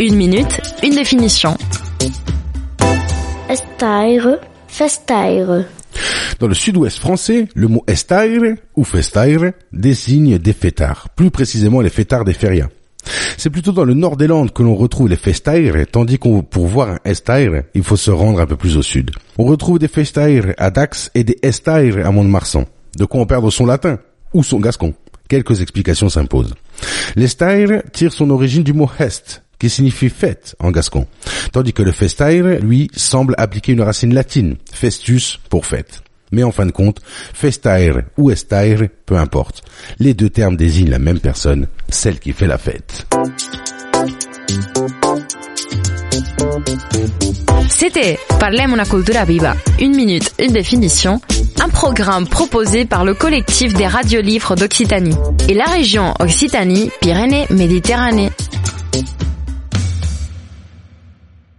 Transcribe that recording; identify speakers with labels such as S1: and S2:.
S1: Une minute, une définition.
S2: Estaire, festaire.
S3: Dans le sud-ouest français, le mot estaire ou festaire désigne des fêtards, plus précisément les fêtards des férias. C'est plutôt dans le nord des Landes que l'on retrouve les festaires, tandis qu'on pour voir un estaire, il faut se rendre un peu plus au sud. On retrouve des festaires à Dax et des estaires à Mont-de-Marsan. De quoi en perdre son latin ou son gascon? Quelques explications s'imposent. L'estaire tire son origine du mot hest, qui signifie fête en gascon, tandis que le festaire, lui, semble appliquer une racine latine, festus pour fête. Mais en fin de compte, festaire ou estaire, peu importe. Les deux termes désignent la même personne, celle qui fait la fête.
S1: C'était Parlem una cultura viva. Une minute, une définition. Un programme proposé par le collectif des radiolivres d'Occitanie et la région Occitanie-Pyrénées-Méditerranée.